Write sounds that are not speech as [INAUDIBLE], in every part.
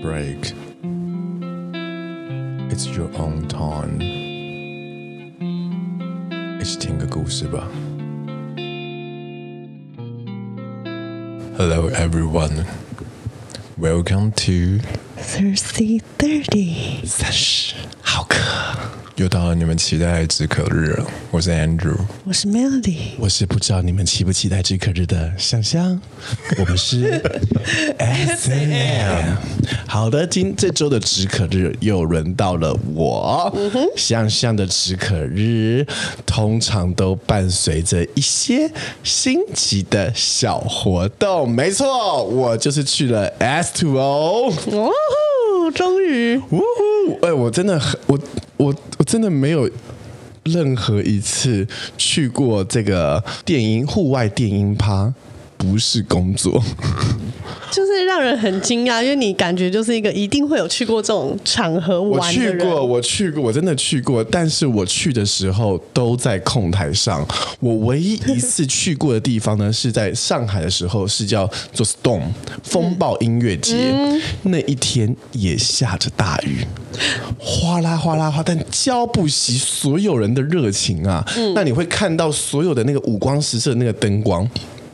break. It's your own time. 一起听个故事吧。Hello everyone. Welcome to Thirsty Thirty。三十好渴， 又到了你们期待的止渴日了。我是 Andrew，我是 Melody，我是不知道你们期不期待止渴日的香香。[LAUGHS] 我们是 S&M。好的，今这周的止渴日又轮到了我。香香的止渴日通常都伴随着一些新奇的小活动。没错，我就是去了 S Two O，。哦，终于，呜呼！哎，我真的很，我我我真的没有任何一次去过这个电音户外电音趴，不是工作。[LAUGHS] 就是让人很惊讶，因为你感觉就是一个一定会有去过这种场合玩的人。我去过，我去过，我真的去过，但是我去的时候都在控台上。我唯一一次去过的地方呢，是在上海的时候，是叫做 Storm 风暴音乐节。嗯、那一天也下着大雨，哗啦哗啦哗，但浇不熄所有人的热情啊！嗯、那你会看到所有的那个五光十色的那个灯光。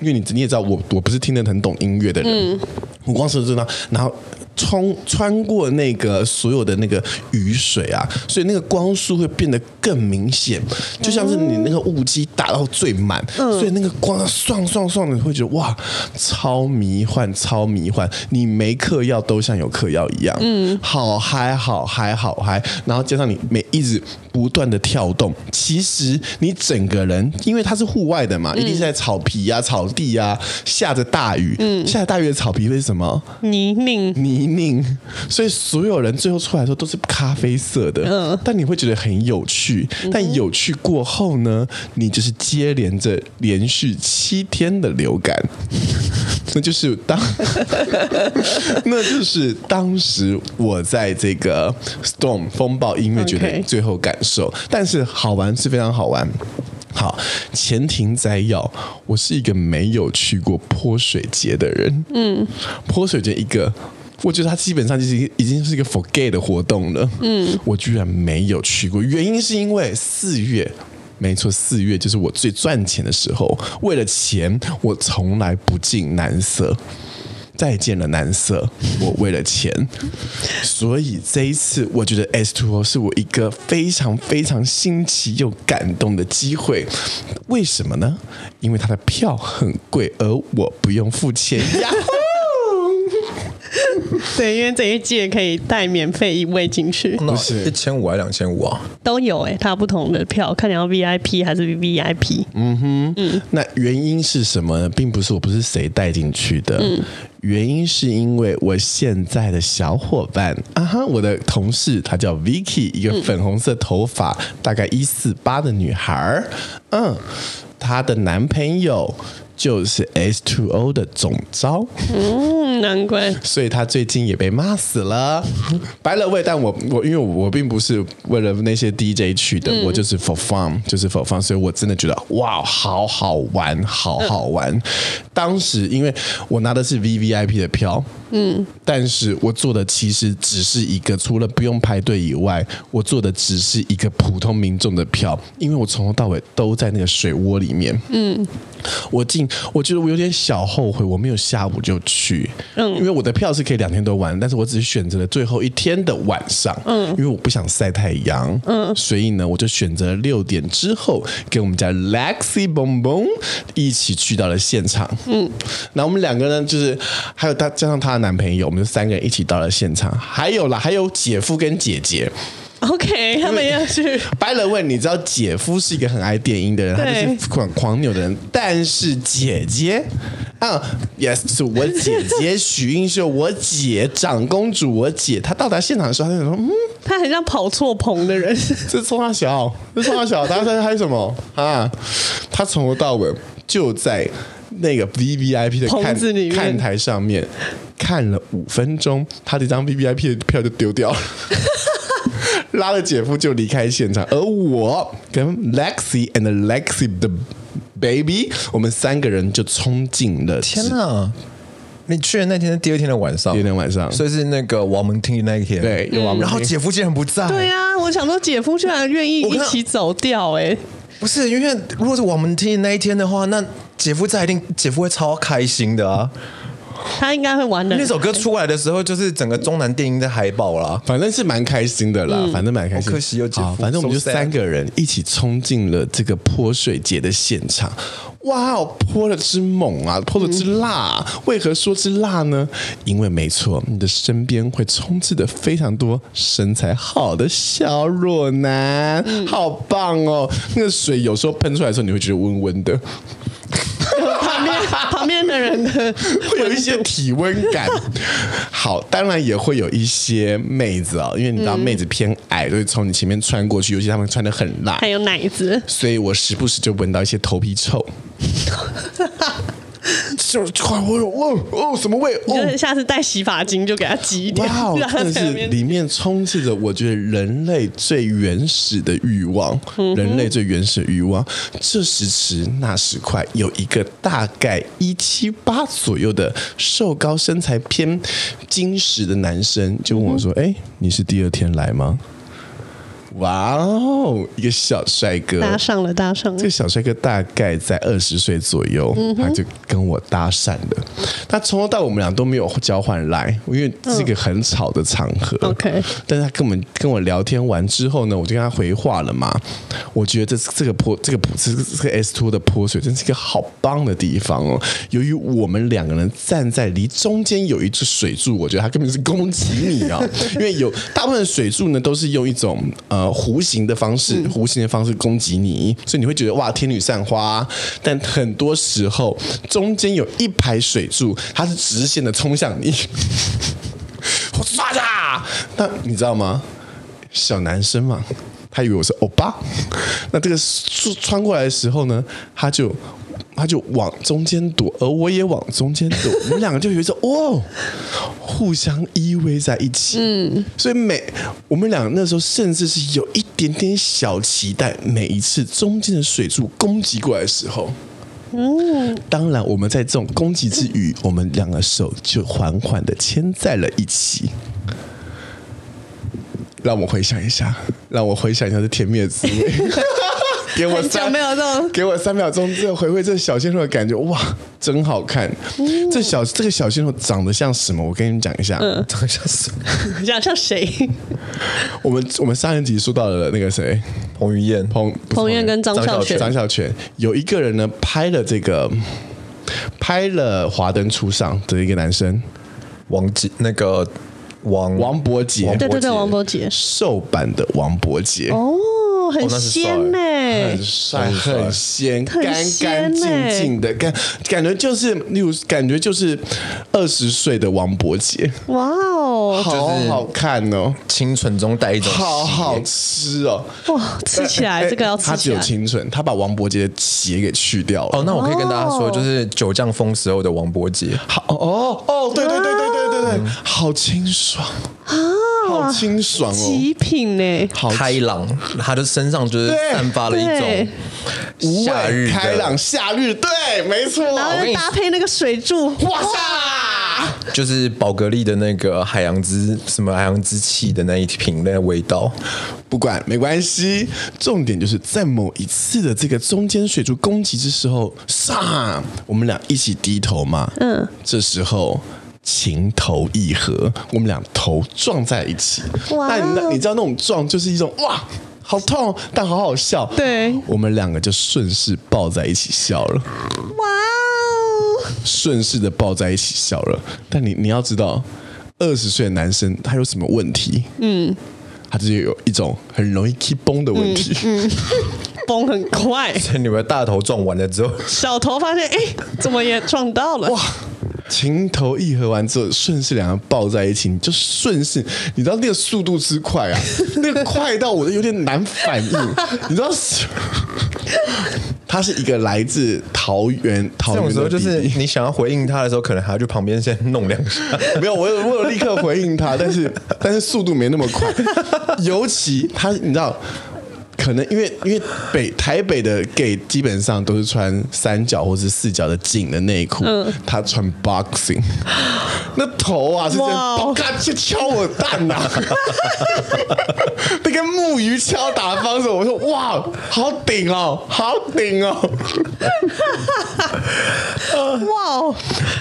因为你你也知道我我不是听得很懂音乐的人，五光十色，然后冲穿过那个所有的那个雨水啊，所以那个光束会变得更明显，就像是你那个雾机打到最满，所以那个光爽爽爽的，你会觉得哇，超迷幻，超迷幻，你没嗑药都像有嗑药一样，嗯，好嗨，好嗨，好嗨，然后加上你每一直不断的跳动，其实你整个人，因为它是户外的嘛，一定是在草皮啊、草地啊，下着大雨，嗯，下着大雨的草皮会是什么？泥泞，泥。宁，所以所有人最后出来的时候都是咖啡色的，嗯，但你会觉得很有趣。但有趣过后呢，你就是接连着连续七天的流感，那就是当，那就是当时我在这个 Storm 风暴音乐节的最后感受。但是好玩是非常好玩。好，前庭摘要，我是一个没有去过泼水节的人，嗯，泼水节一个。我觉得它基本上就是已经是一个 for gay 的活动了。嗯，我居然没有去过，原因是因为四月，没错，四月就是我最赚钱的时候。为了钱，我从来不近男色。再见了男色，我为了钱。[LAUGHS] 所以这一次，我觉得 S Two 是我一个非常非常新奇又感动的机会。为什么呢？因为它的票很贵，而我不用付钱 [LAUGHS] 呀。[LAUGHS] 对，因为这一届可以带免费一位进去，不是。一千五还是两千五啊？都有哎、欸，它有不同的票，看你要 VIP 还是 VVIP。嗯哼，嗯，那原因是什么？呢？并不是我不是谁带进去的，嗯，原因是因为我现在的小伙伴啊哈，我的同事她叫 Vicky，一个粉红色头发、嗯、大概一四八的女孩儿，嗯，她的男朋友。就是 S2O 的总招，嗯，难怪，所以她最近也被骂死了。By the way，但我我因为我并不是为了那些 DJ 去的，嗯、我就是 for fun，就是 for fun，所以我真的觉得哇，好好玩，好好玩。嗯、当时因为我拿的是 VVIP 的票，嗯，但是我做的其实只是一个除了不用排队以外，我做的只是一个普通民众的票，因为我从头到尾都在那个水窝里面，嗯。我进，我觉得我有点小后悔，我没有下午就去，嗯，因为我的票是可以两天都玩，但是我只是选择了最后一天的晚上，嗯，因为我不想晒太阳，嗯，所以呢，我就选择六点之后跟我们家 Lexi 蹦蹦一起去到了现场，嗯，那我们两个呢，就是还有她加上她的男朋友，我们就三个人一起到了现场，还有啦，还有姐夫跟姐姐。OK，他们要去。By the way，你知道姐夫是一个很爱电音的人，他就是狂狂扭的人。但是姐姐啊，Yes，是我姐姐许英秀，我姐长公主，我姐她到达现场的时候，她就说：“嗯，她很像跑错棚的人。[LAUGHS] ”这冲他小，这冲他小，大家在猜什么啊？他从头到尾就在那个 VVIP 的看看台上面看了五分钟，他这张 VVIP 的票就丢掉了。拉了姐夫就离开现场，而我跟 Lexi and Lexi the baby，我们三个人就冲进了。天哪！你去的那天是第二天的晚上，第二天晚上，所以是那个王门厅的那一天。对，有王门厅。然后姐夫竟然不在。对啊，我想说姐夫居然愿意一起走掉，哎，不是因为如果是王门厅的那一天的话，那姐夫在一定姐夫会超开心的啊。他应该会玩的。那首歌出来的时候，就是整个中南电音的海报啦，反正是蛮开心的啦，嗯、反正蛮开心。可惜有姐夫，反正我们就三个人一起冲进了这个泼水节的现场。哇哦，泼了之猛啊，泼了之辣啊。嗯、为何说之辣呢？因为没错，你的身边会充斥的非常多身材好的小裸男，嗯、好棒哦！那个水有时候喷出来的时候，你会觉得温温的。旁边旁边的人的 [LAUGHS] 会有一些体温感，好，当然也会有一些妹子啊、哦，因为你知道妹子偏矮，都会从你前面穿过去，尤其她们穿的很辣，还有奶子，所以我时不时就闻到一些头皮臭。[LAUGHS] 就哦哦哦，什么味？我下次带洗发精就给他挤一点。哇，真的是里面充斥着我觉得人类最原始的欲望，嗯、人类最原始的欲望。这时迟那时快，有一个大概一七八左右的瘦高身材偏精实的男生就问我说：“哎、嗯欸，你是第二天来吗？”哇哦，一个小帅哥搭上了，搭上了。这个小帅哥大概在二十岁左右，嗯、他就跟我搭讪了。他从头到尾我们俩都没有交换来，因为是一个很吵的场合。OK，、嗯、但是他跟我们跟我聊天完之后呢，我就跟他回话了嘛。我觉得这这个泼这个这个这个 S Two 的泼水真是一个好棒的地方哦。由于我们两个人站在离中间有一只水柱，我觉得他根本是攻击你啊，因为有大部分的水柱呢都是用一种呃。弧形的方式，弧形的方式攻击你，所以你会觉得哇，天女散花。但很多时候，中间有一排水柱，它是直线的冲向你，[LAUGHS] 我刷呀！那你知道吗？小男生嘛，他以为我是欧巴。那这个穿过来的时候呢，他就。他就往中间躲，而我也往中间躲，[LAUGHS] 我们两个就有一种 [LAUGHS] 哦，互相依偎在一起。嗯，所以每我们俩那时候甚至是有一点点小期待，每一次中间的水柱攻击过来的时候，嗯，当然我们在这种攻击之余，我们两个手就缓缓的牵在了一起。让我回想一下，让我回想一下这甜蜜的滋味。[LAUGHS] 给我三没有这种，给我三秒钟，这回味这小鲜肉的感觉，哇，真好看！嗯、这小这个小鲜肉长得像什么？我跟你们讲一下，嗯、长得像什么？[LAUGHS] 长像谁？[LAUGHS] 我们我们上一集说到了那个谁，彭于晏、彭彭于晏跟张孝全、张孝全，有一个人呢拍了这个，拍了《华灯初上》的一个男生，王杰，那个王王伯杰，对对对，王伯杰，瘦版的王伯杰。哦。很鲜呢，很帅，很鲜，干干净净的感感觉就是，例如感觉就是二十岁的王伯杰，哇哦，好好看哦，清纯中带一种，好好吃哦，哇，吃起来这个要吃起来，他只有清纯，他把王伯杰的血给去掉了。哦，那我可以跟大家说，就是九降风时候的王伯杰，好哦哦，对对对对对对，好清爽啊。好清爽哦，极品呢，好开朗，他的身上就是散发了一种夏日开朗，夏日对，没错。然后搭配那个水柱，哇塞，就是宝格丽的那个海洋之什么海洋之气的那一瓶那个味道，不管没关系，重点就是在某一次的这个中间水柱攻击之时候，上我们俩一起低头嘛，嗯，这时候。情投意合，我们俩头撞在一起。哇！但你你知道那种撞就是一种哇，好痛，但好好笑。对，我们两个就顺势抱在一起笑了。哇哦！顺势的抱在一起笑了。但你你要知道，二十岁的男生他有什么问题？嗯，他就是有一种很容易 keep 崩的问题。嗯，崩、嗯、[LAUGHS] 很快。所 [LAUGHS] 以你们大头撞完了之后，小头发现哎，怎么也撞到了？哇！情投意合完之后，顺势两个抱在一起，你就顺势，你知道那个速度之快啊，[LAUGHS] 那个快到我都有点难反应。你知道，[LAUGHS] 他是一个来自桃园，桃园的弟弟。这种时候就是你想要回应他的时候，可能还要去旁边先弄两下。没有，我有，我有立刻回应他，但是但是速度没那么快。[LAUGHS] 尤其他，你知道。可能因为因为北台北的 gay 基本上都是穿三角或是四角的紧的内裤，嗯、他穿 boxing，[GASPS] 那头啊是这样，嘎就敲我蛋呐、啊，[LAUGHS] 那个木鱼敲打的方式，我说哇，好顶哦，好顶哦，[LAUGHS] 哇哦，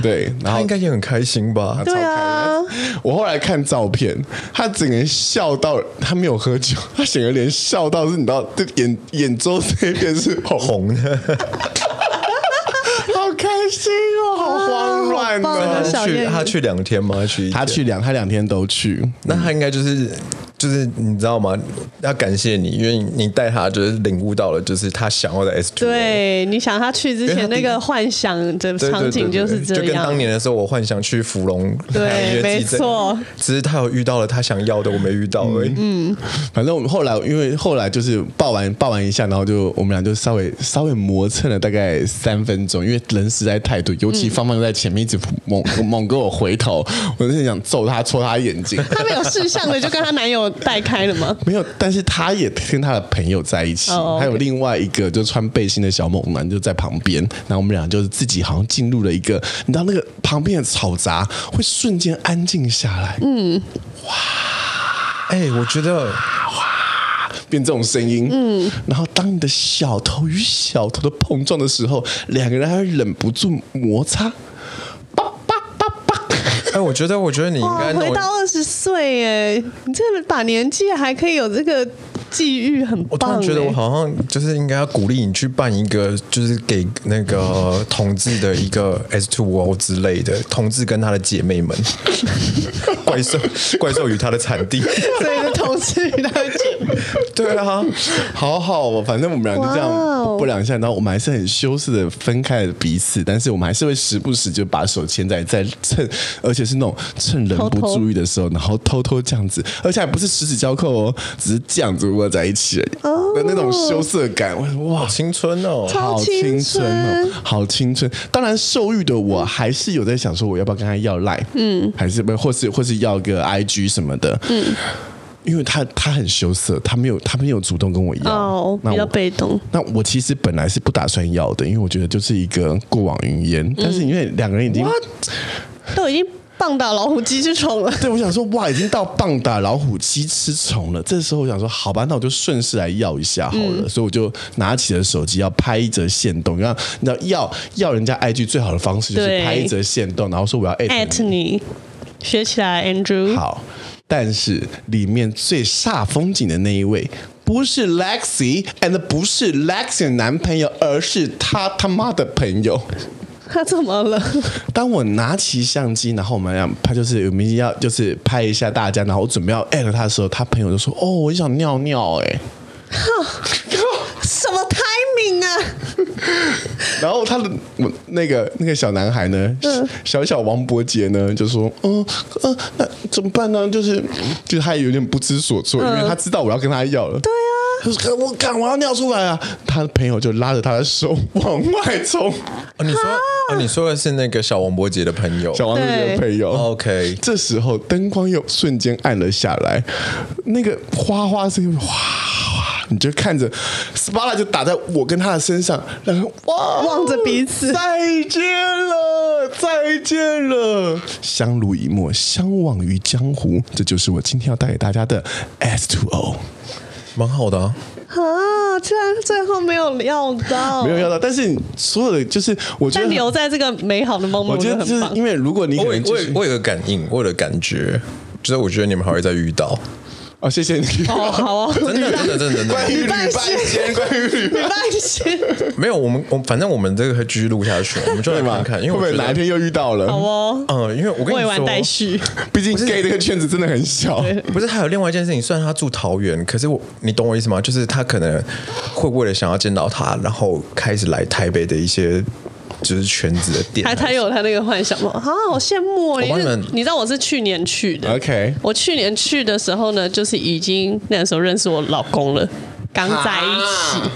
对，然后应该也很开心吧？对啊，我后来看照片，他整个人笑到他没有喝酒，他整个脸笑到是你知道，[LAUGHS] 这眼眼周这边是 [LAUGHS] 红，红的，好开心哦，好慌乱哦。他去他去两天吗？去他去两他两天都去，那他应该就是。就是你知道吗？要感谢你，因为你带他就是领悟到了，就是他想要的 S two。对，你想他去之前那个幻想的场景就是这样，就跟当年的时候我幻想去芙蓉，对，没错。只是他有遇到了他想要的，我没遇到而已。嗯，反正我们后来因为后来就是抱完抱完一下，然后就我们俩就稍微稍微磨蹭了大概三分钟，因为人实在太多，尤其芳芳在前面一直猛猛跟我回头，我就想揍他戳他眼睛。他没有事项的就跟他男友。带开了吗？没有，但是他也跟他的朋友在一起，还有另外一个就穿背心的小猛男就在旁边。然后我们俩就是自己好像进入了一个，你知道那个旁边的嘈杂会瞬间安静下来。嗯，哇，哎，我觉得哇，变这种声音。嗯，然后当你的小头与小头的碰撞的时候，两个人还会忍不住摩擦。哎，我觉得，我觉得你应该回到二十岁，哎，你这把年纪还可以有这个。际遇很棒。我突然觉得我好像就是应该要鼓励你去办一个，就是给那个同志的一个 S Two O 之类的，同志跟他的姐妹们，[LAUGHS] 怪兽怪兽与他的产地，所以是同志与他。[LAUGHS] 对啊，好好哦，反正我们俩就这样不两下，然后我们还是很羞涩的分开了彼此，但是我们还是会时不时就把手牵在在趁，而且是那种趁人不注意的时候，然后偷偷这样子，而且还不是十指交扣哦，只是这样子。握在一起的那种羞涩感，哇，青春哦，好青春哦，好青春。当然，受欲的我还是有在想说，我要不要跟他要赖，嗯，还是不，或是或是要个 IG 什么的，嗯，因为他他很羞涩，他没有他没有主动跟我要，哦，比较被动。那我其实本来是不打算要的，因为我觉得就是一个过往云烟。但是因为两个人已经都已经。棒打老虎鸡吃虫了。[LAUGHS] 对，我想说，哇，已经到棒打老虎鸡吃虫了。这时候我想说，好吧，那我就顺势来要一下好了。嗯、所以我就拿起了手机，要拍一则线动。然后你知道，要要人家 IG 最好的方式就是拍一则线动，然后说我要艾特你，学起来，Andrew。好，但是里面最煞风景的那一位，不是 Lexi，and 不是 Lexi 的男朋友，而是他他妈的朋友。他怎么了？当我拿起相机，然后我们要拍，就是我们要就是拍一下大家，然后我准备要艾特他的时候，他朋友就说：“哦，我想尿尿。”哎，什么啊？然后他的我那个那个小男孩呢，嗯、小小王伯杰呢，就说：“嗯嗯，那怎么办呢？就是就是他有点不知所措，嗯、因为他知道我要跟他要了。”对啊。他说：“我干，我要尿出来啊！”他的朋友就拉着他的手 [LAUGHS] 往外冲。哦，你说，哦，你说的是那个小王伯杰的朋友，小王伯杰的朋友。OK，[LAUGHS] 这时候灯光又瞬间暗了下来，那个花花声音，哗哗，你就看着 Spotlight 就打在我跟他的身上，然后哇，望着彼此，再见了，再见了，相濡以沫，相忘于江湖。这就是我今天要带给大家的 S2O O，。蛮好的啊，啊，居然最后没有料到，没有料到，但是所有的就是我觉得留在这个美好的梦，我觉得就是因为如果你可能、就是、我，我有个感应，我有个感觉，就是我觉得你们还会再遇到。哦，谢谢你。哦，好哦，真的，真的，真的，真的。关于旅伴仙，关于旅伴仙，没有，我们，我反正我们这个会继续录下去，我们就来看看，因为会不会哪一天又遇到了？好哦，嗯，因为我跟你说，未完待续。毕竟 gay 这个圈子真的很小。不是，还有另外一件事情，虽然他住桃园，可是我，你懂我意思吗？就是他可能会为了想要见到他，然后开始来台北的一些。就是圈子的店，他他有他那个幻想吗？啊，好羡慕哦！你是你知道我是去年去的，OK。我去年去的时候呢，就是已经那时候认识我老公了，刚在一起。啊、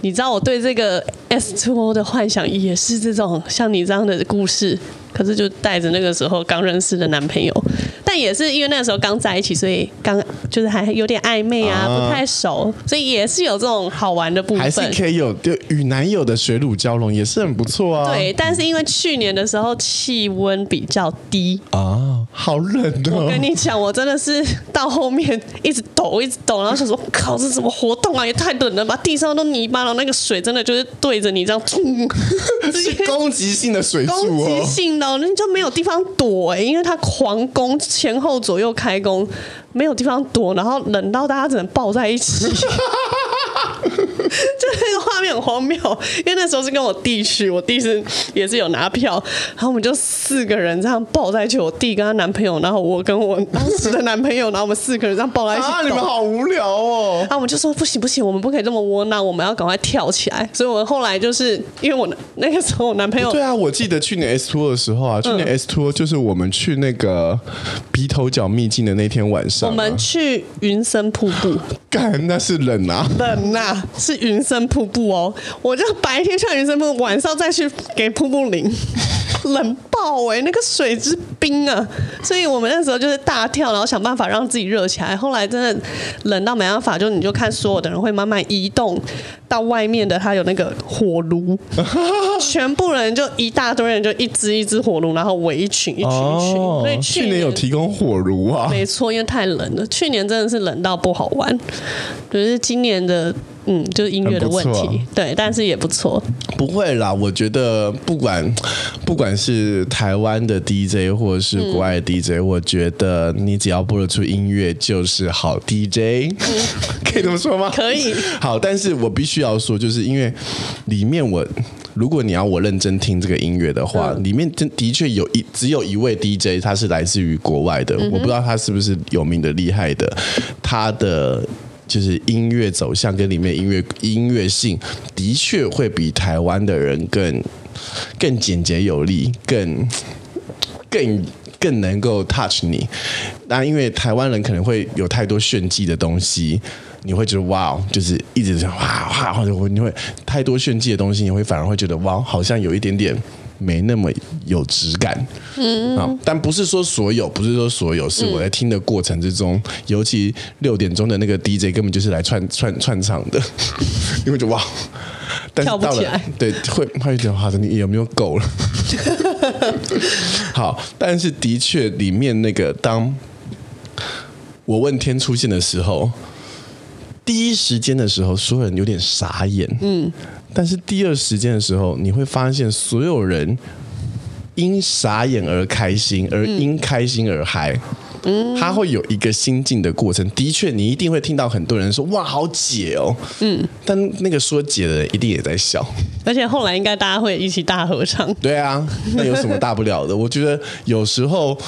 你知道我对这个 S2O 的幻想也是这种像你这样的故事，可是就带着那个时候刚认识的男朋友。但也是因为那个时候刚在一起，所以刚就是还有点暧昧啊，啊不太熟，所以也是有这种好玩的部分。还是可以有就与男友的水乳交融，也是很不错啊。对，但是因为去年的时候气温比较低啊，好冷哦。我跟你讲，我真的是到后面一直抖，一直抖，然后想说，靠，这什么活动啊？也太冷了吧！地上都泥巴了，那个水真的就是对着你这样 [LAUGHS] 冲，是攻击性的水柱哦，攻击性的，你就没有地方躲哎、欸，因为它狂攻，前后左右开弓，没有地方躲，然后冷到大家只能抱在一起。[LAUGHS] 就那个画面很荒谬，因为那时候是跟我弟去，我弟是也是有拿票，然后我们就四个人这样抱在一起，我弟跟她男朋友，然后我跟我当时的男朋友，然后我们四个人这样抱在一起。啊，你们好无聊哦！然后我们就说不行不行，我们不可以这么窝囊，我们要赶快跳起来。所以我们后来就是因为我那个时候我男朋友，对啊，我记得去年 S Two 的时候啊，去年 S Two 就是我们去那个鼻头角秘境的那天晚上，啊，我们去云深瀑布，[LAUGHS] 干那是冷啊，冷啊，是云深瀑布哦。我就白天去云森瀑布，晚上再去给瀑布淋，[LAUGHS] 冷爆哎，欸，那个水之冰啊！所以我们那时候就是大跳，然后想办法让自己热起来。后来真的冷到没办法，就你就看所有的人会慢慢移动到外面的，他有那个火炉，[LAUGHS] 全部人就一大堆人就一只一只火炉，然后围一群一群一群。哦，所以去年，去年有提供火炉啊，没错，因为太冷了。去年真的是冷到不好玩，就是今年的。嗯，就是音乐的问题，对，但是也不错。不会啦，我觉得不管不管是台湾的 DJ 或者是国外的 DJ，嗯，我觉得你只要播得出音乐就是好 DJ，嗯，[LAUGHS] 可以这么说吗？可以。好，但是我必须要说，就是因为里面我如果你要我认真听这个音乐的话，嗯，里面真的确有一只有一位 DJ，他是来自于国外的，嗯，我不知道他是不是有名的厉害的，他的。就是音乐走向跟里面音乐音乐性的确会比台湾的人更更简洁有力，更更更能够 touch 你。那因为台湾人可能会有太多炫技的东西，你会觉得哇，就是一直这样哇哇，或者你会太多炫技的东西，你会反而会觉得哇，好像有一点点。没那么有质感，嗯。啊，但不是说所有，不是说所有，是我在听的过程之中，嗯、尤其六点钟的那个 DJ 根本就是来串串串场的，[LAUGHS] 因为就哇，但是到了对，会会有点好的，你有没有够了？[LAUGHS] 好，但是的确里面那个当我问天出现的时候，第一时间的时候，所有人有点傻眼，嗯。但是第二时间的时候，你会发现所有人因傻眼而开心，而因开心而嗨。嗯，他会有一个心境的过程。的确，你一定会听到很多人说：“哇，好解哦。”嗯，但那个说解的人一定也在笑。而且后来应该大家会一起大合唱。对啊，那有什么大不了的？我觉得有时候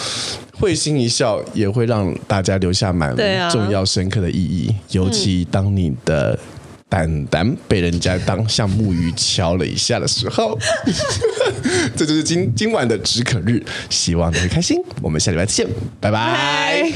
会心一笑，也会让大家留下蛮重要深刻的意义。啊、尤其当你的。胆胆被人家当像木鱼敲了一下的时候，[LAUGHS] 这就是今今晚的止渴日，希望你会开心。我们下礼拜见，拜拜。